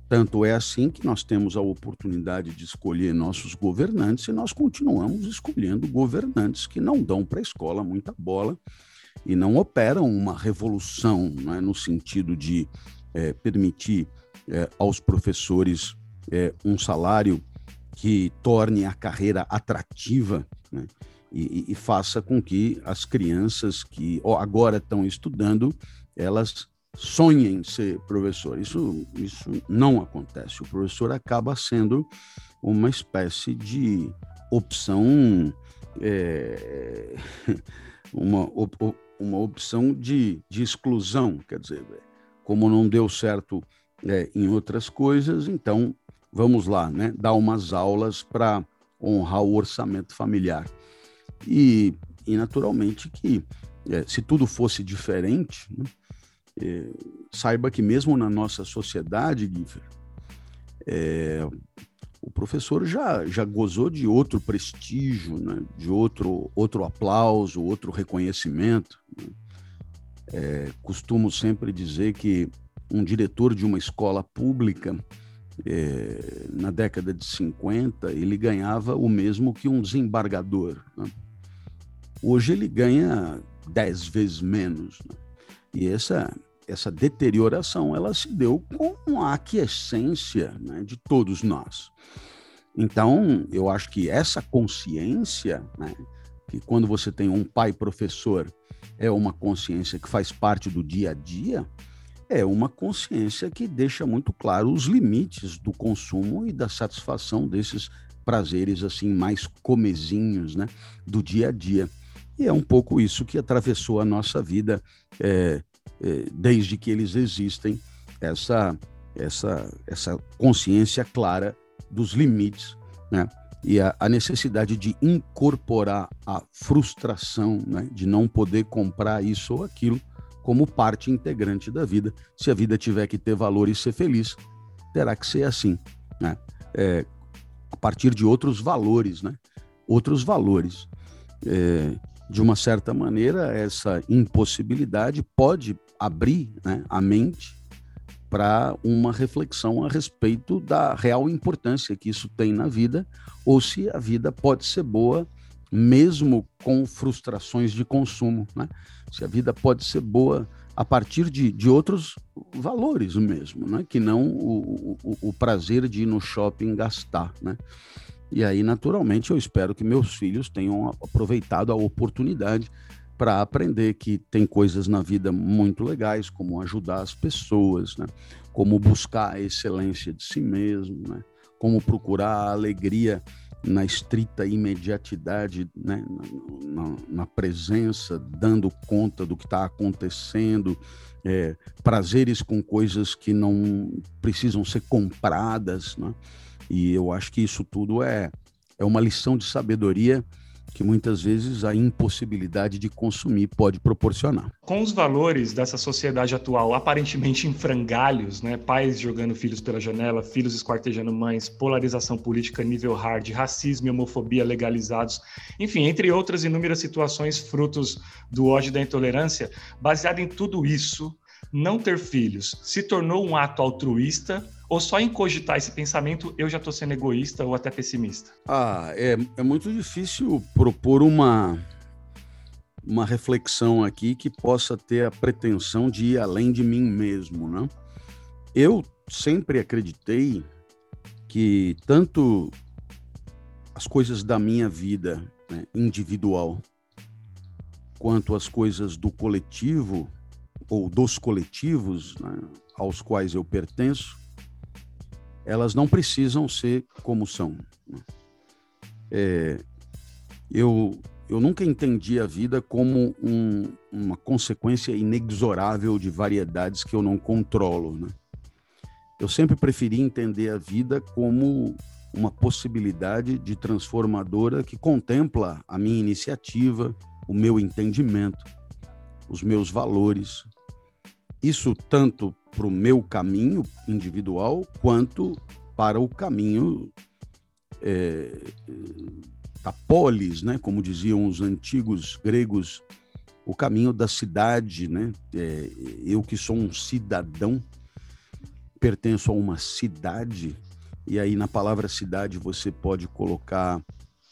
Tanto é assim que nós temos a oportunidade de escolher nossos governantes e nós continuamos escolhendo governantes que não dão para a escola muita bola e não operam uma revolução né, no sentido de é, permitir é, aos professores é, um salário que torne a carreira atrativa né, e, e, faça com que as crianças que agora estão estudando elas sonhem ser professor. Isso, isso não acontece. O professor acaba sendo uma espécie de opção, é, (laughs) uma, uma opção de, de exclusão. Quer dizer, como não deu certo é, em outras coisas, então vamos lá, né? Dar umas aulas para honrar o orçamento familiar. E, e naturalmente que é, se tudo fosse diferente, né? É, saiba que mesmo na nossa sociedade, Giffer, é, o professor já, já gozou de outro prestígio, né? de outro, outro aplauso, outro reconhecimento. Né? É, costumo sempre dizer que um diretor de uma escola pública, é, na década de 50, ele ganhava o mesmo que um desembargador. Né? Hoje ele ganha dez vezes menos. Né? E essa, essa deterioração ela se deu com a aquiescência né, de todos nós. Então, eu acho que essa consciência, né, que quando você tem um pai professor, é uma consciência que faz parte do dia a dia, é uma consciência que deixa muito claro os limites do consumo e da satisfação desses prazeres assim mais comezinhos, né, do dia a dia. E é um pouco isso que atravessou a nossa vida é, desde que eles existem, essa, essa, essa consciência clara dos limites, né? E a, a necessidade de incorporar a frustração, né? De não poder comprar isso ou aquilo como parte integrante da vida. Se a vida tiver que ter valor e ser feliz, terá que ser assim, né? É, a partir de outros valores, né? Outros valores. É, de uma certa maneira, essa impossibilidade pode abrir né, a mente para uma reflexão a respeito da real importância que isso tem na vida, ou se a vida pode ser boa mesmo com frustrações de consumo, né? Se a vida pode ser boa a partir de, de outros valores mesmo, né? que não o, o, o prazer de ir no shopping gastar. Né? E aí, naturalmente, eu espero que meus filhos tenham aproveitado a oportunidade para aprender que tem coisas na vida muito legais, como ajudar as pessoas, né? como buscar a excelência de si mesmo, né? como procurar a alegria na estrita imediatidade, né? na, na, na presença, dando conta do que está acontecendo, é, prazeres com coisas que não precisam ser compradas. Né? E eu acho que isso tudo é, é uma lição de sabedoria que muitas vezes a impossibilidade de consumir pode proporcionar. Com os valores dessa sociedade atual aparentemente em frangalhos, né? pais jogando filhos pela janela, filhos esquartejando mães, polarização política nível hard, racismo e homofobia legalizados, enfim, entre outras inúmeras situações frutos do ódio e da intolerância, baseado em tudo isso, não ter filhos se tornou um ato altruísta ou só em cogitar esse pensamento eu já estou sendo egoísta ou até pessimista? Ah, é, é muito difícil propor uma, uma reflexão aqui que possa ter a pretensão de ir além de mim mesmo, né? Eu sempre acreditei que tanto as coisas da minha vida né, individual quanto as coisas do coletivo ou dos coletivos né, aos quais eu pertenço elas não precisam ser como são. Né? É, eu, eu nunca entendi a vida como um, uma consequência inexorável de variedades que eu não controlo. Né? Eu sempre preferi entender a vida como uma possibilidade de transformadora que contempla a minha iniciativa, o meu entendimento, os meus valores. Isso tanto para o meu caminho individual quanto para o caminho é, da polis, né? como diziam os antigos gregos, o caminho da cidade. Né? É, eu que sou um cidadão, pertenço a uma cidade, e aí na palavra cidade você pode colocar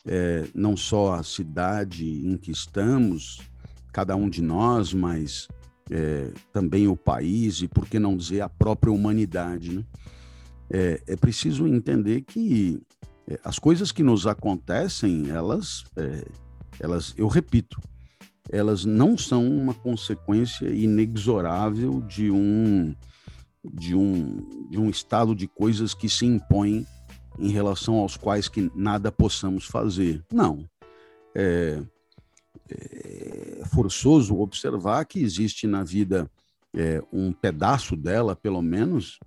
é, não só a cidade em que estamos, cada um de nós, mas é, também o país e, por que não dizer, a própria humanidade. Né? É, é preciso entender que é, as coisas que nos acontecem, elas, é, elas, eu repito, elas não são uma consequência inexorável de um, de um, de um estado de coisas que se impõe em relação aos quais que nada possamos fazer. Não. É, é forçoso observar que existe na vida é, um pedaço dela, pelo menos,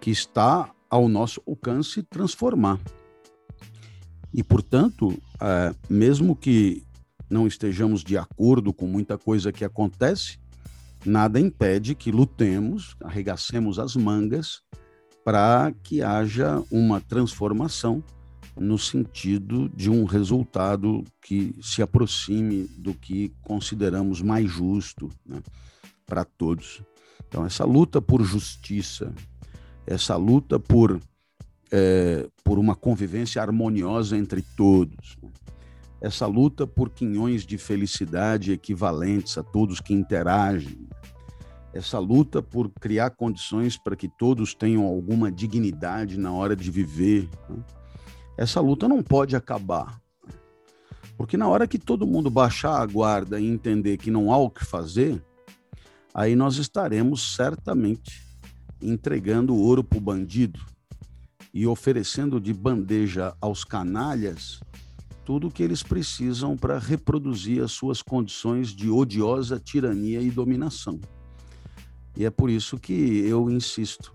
que está ao nosso alcance transformar. E, portanto, é, mesmo que não estejamos de acordo com muita coisa que acontece, nada impede que lutemos, arregacemos as mangas para que haja uma transformação no sentido de um resultado que se aproxime do que consideramos mais justo né, para todos. Então, essa luta por justiça, essa luta por, é, por uma convivência harmoniosa entre todos, essa luta por quinhões de felicidade equivalentes a todos que interagem, essa luta por criar condições para que todos tenham alguma dignidade na hora de viver. Né? Essa luta não pode acabar. Porque na hora que todo mundo baixar a guarda e entender que não há o que fazer, aí nós estaremos certamente entregando ouro para o bandido e oferecendo de bandeja aos canalhas tudo o que eles precisam para reproduzir as suas condições de odiosa tirania e dominação. E é por isso que eu insisto,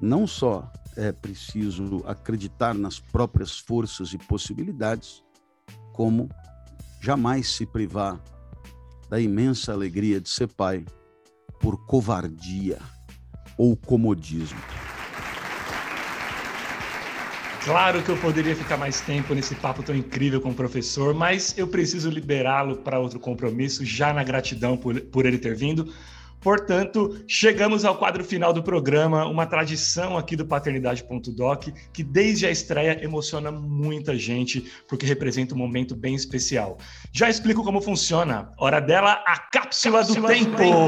não só é preciso acreditar nas próprias forças e possibilidades, como jamais se privar da imensa alegria de ser pai por covardia ou comodismo. Claro que eu poderia ficar mais tempo nesse papo tão incrível com o professor, mas eu preciso liberá-lo para outro compromisso, já na gratidão por, por ele ter vindo. Portanto, chegamos ao quadro final do programa, uma tradição aqui do Paternidade.doc, que desde a estreia emociona muita gente, porque representa um momento bem especial. Já explico como funciona. Hora dela, a cápsula, cápsula do, tempo. do tempo.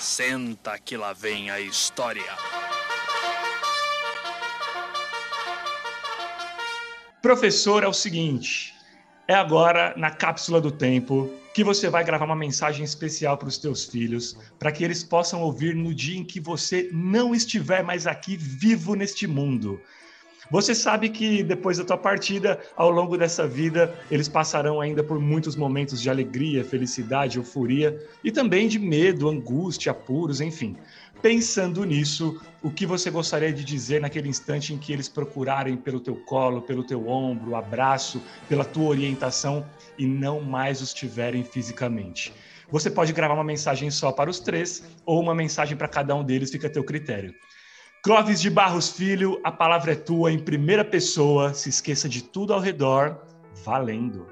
Senta que lá vem a história. Professor, é o seguinte é agora na cápsula do tempo que você vai gravar uma mensagem especial para os teus filhos, para que eles possam ouvir no dia em que você não estiver mais aqui vivo neste mundo. Você sabe que depois da tua partida, ao longo dessa vida, eles passarão ainda por muitos momentos de alegria, felicidade, euforia e também de medo, angústia, apuros, enfim. Pensando nisso, o que você gostaria de dizer naquele instante em que eles procurarem pelo teu colo, pelo teu ombro, abraço, pela tua orientação e não mais os tiverem fisicamente? Você pode gravar uma mensagem só para os três ou uma mensagem para cada um deles, fica a teu critério. Clóvis de Barros Filho, a palavra é tua em primeira pessoa. Se esqueça de tudo ao redor, valendo.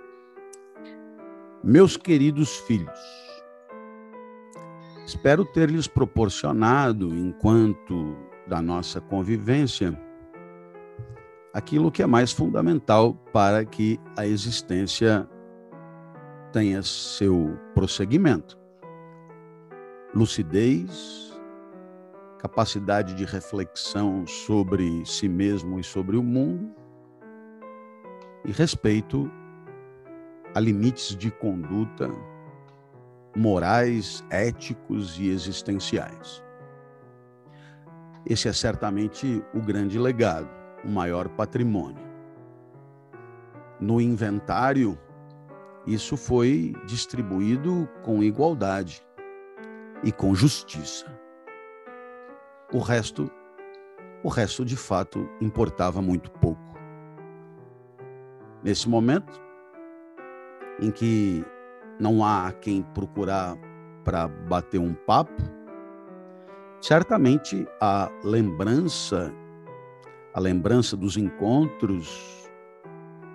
Meus queridos filhos, espero ter lhes proporcionado, enquanto da nossa convivência, aquilo que é mais fundamental para que a existência tenha seu prosseguimento: lucidez, capacidade de reflexão sobre si mesmo e sobre o mundo, e respeito a limites de conduta morais, éticos e existenciais. Esse é certamente o grande legado, o maior patrimônio. No inventário, isso foi distribuído com igualdade e com justiça. O resto, o resto de fato importava muito pouco. Nesse momento em que não há quem procurar para bater um papo, certamente a lembrança, a lembrança dos encontros,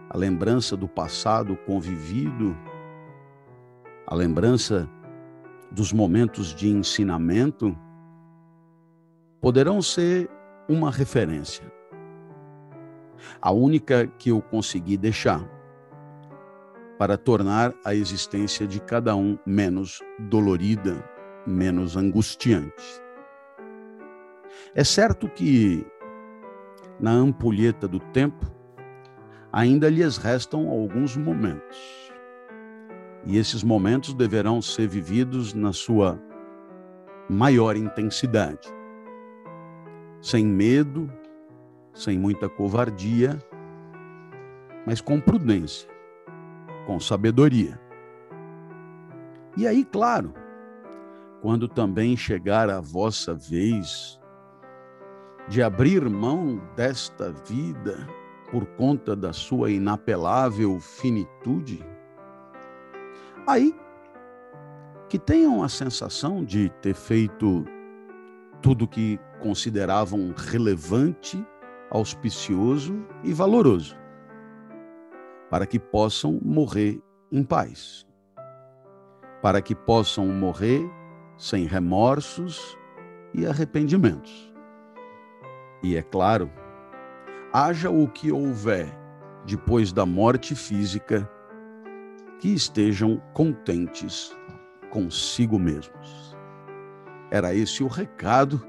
a lembrança do passado convivido, a lembrança dos momentos de ensinamento poderão ser uma referência. A única que eu consegui deixar para tornar a existência de cada um menos dolorida, menos angustiante. É certo que na ampulheta do tempo ainda lhes restam alguns momentos. E esses momentos deverão ser vividos na sua maior intensidade sem medo, sem muita covardia, mas com prudência, com sabedoria. E aí, claro, quando também chegar a vossa vez de abrir mão desta vida por conta da sua inapelável finitude, aí que tenham a sensação de ter feito tudo que consideravam relevante, auspicioso e valoroso, para que possam morrer em paz, para que possam morrer sem remorsos e arrependimentos. E é claro, haja o que houver depois da morte física, que estejam contentes consigo mesmos. Era esse o recado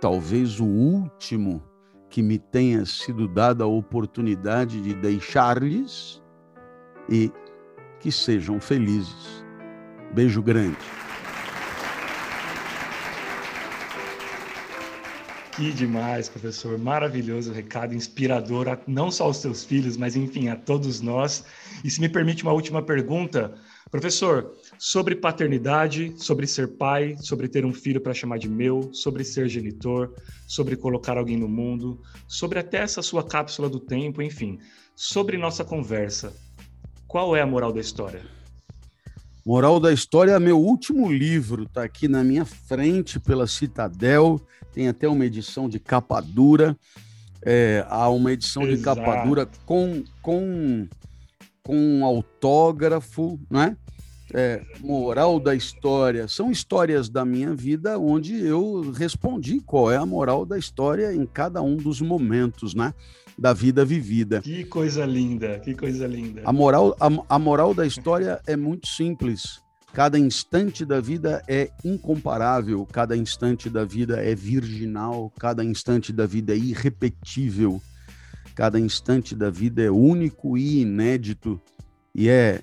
talvez o último que me tenha sido dada a oportunidade de deixar-lhes e que sejam felizes. Beijo grande. Que demais, professor. Maravilhoso recado, inspirador, não só aos seus filhos, mas enfim, a todos nós. E se me permite uma última pergunta, Professor, sobre paternidade, sobre ser pai, sobre ter um filho para chamar de meu, sobre ser genitor, sobre colocar alguém no mundo, sobre até essa sua cápsula do tempo, enfim, sobre nossa conversa. Qual é a moral da história? Moral da história, meu último livro, está aqui na minha frente pela Citadel, tem até uma edição de capa dura. É, há uma edição Exato. de capa dura com, com com um autógrafo, né? É, moral da história. São histórias da minha vida onde eu respondi qual é a moral da história em cada um dos momentos, né? Da vida vivida. Que coisa linda, que coisa linda. A moral, a, a moral da história é muito simples. Cada instante da vida é incomparável, cada instante da vida é virginal, cada instante da vida é irrepetível, cada instante da vida é único e inédito, e é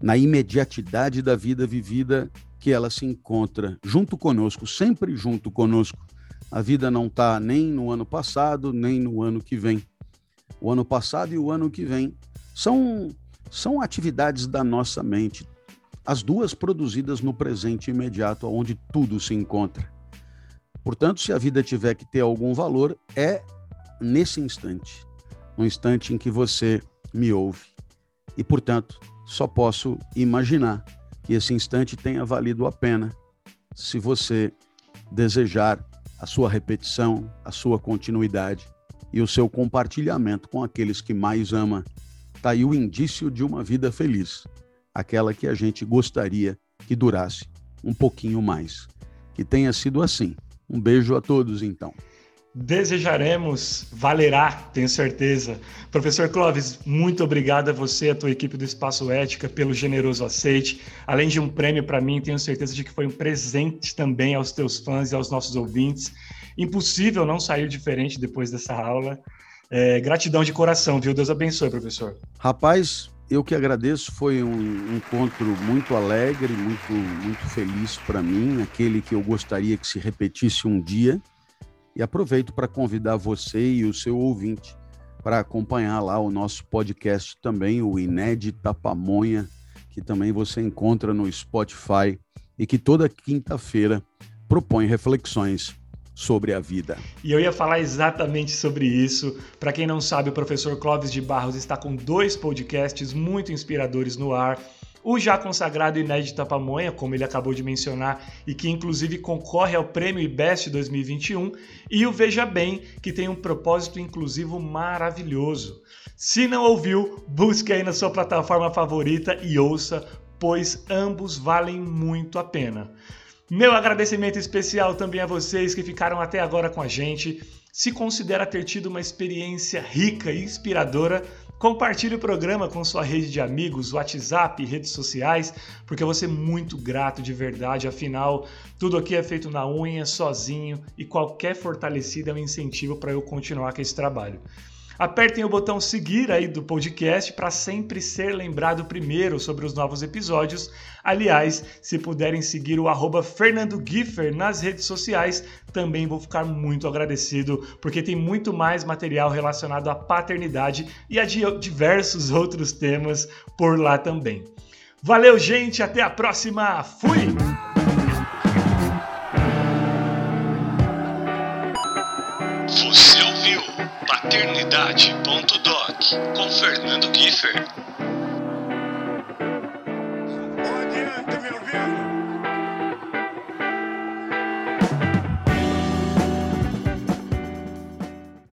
na imediatidade da vida vivida que ela se encontra junto conosco, sempre junto conosco. A vida não está nem no ano passado, nem no ano que vem. O ano passado e o ano que vem são, são atividades da nossa mente, as duas produzidas no presente imediato, onde tudo se encontra. Portanto, se a vida tiver que ter algum valor, é nesse instante, no instante em que você me ouve. E, portanto, só posso imaginar que esse instante tenha valido a pena se você desejar a sua repetição, a sua continuidade e o seu compartilhamento com aqueles que mais ama. Está aí o indício de uma vida feliz aquela que a gente gostaria que durasse um pouquinho mais. Que tenha sido assim. Um beijo a todos, então. Desejaremos, valerá, tenho certeza. Professor Clóvis, muito obrigado a você e a tua equipe do Espaço Ética pelo generoso aceite. Além de um prêmio para mim, tenho certeza de que foi um presente também aos teus fãs e aos nossos ouvintes. Impossível não sair diferente depois dessa aula. É, gratidão de coração, viu? Deus abençoe, professor. Rapaz, eu que agradeço, foi um encontro muito alegre, muito, muito feliz para mim, aquele que eu gostaria que se repetisse um dia. E aproveito para convidar você e o seu ouvinte para acompanhar lá o nosso podcast também, o Inédita Pamonha, que também você encontra no Spotify e que toda quinta-feira propõe reflexões sobre a vida. E eu ia falar exatamente sobre isso. Para quem não sabe, o professor Clóvis de Barros está com dois podcasts muito inspiradores no ar. O já consagrado Inédita Pamonha, como ele acabou de mencionar, e que inclusive concorre ao Prêmio IBEST 2021, e o Veja Bem, que tem um propósito inclusivo maravilhoso. Se não ouviu, busque aí na sua plataforma favorita e ouça, pois ambos valem muito a pena. Meu agradecimento especial também a vocês que ficaram até agora com a gente. Se considera ter tido uma experiência rica e inspiradora, compartilhe o programa com sua rede de amigos, WhatsApp, redes sociais, porque eu vou ser muito grato de verdade. Afinal, tudo aqui é feito na unha, sozinho, e qualquer fortalecida é um incentivo para eu continuar com esse trabalho. Apertem o botão seguir aí do podcast para sempre ser lembrado primeiro sobre os novos episódios. Aliás, se puderem seguir o arroba Fernando Giffer nas redes sociais, também vou ficar muito agradecido, porque tem muito mais material relacionado à paternidade e a diversos (laughs) outros temas por lá também. Valeu, gente, até a próxima. Fui! com Fernando Kiefer.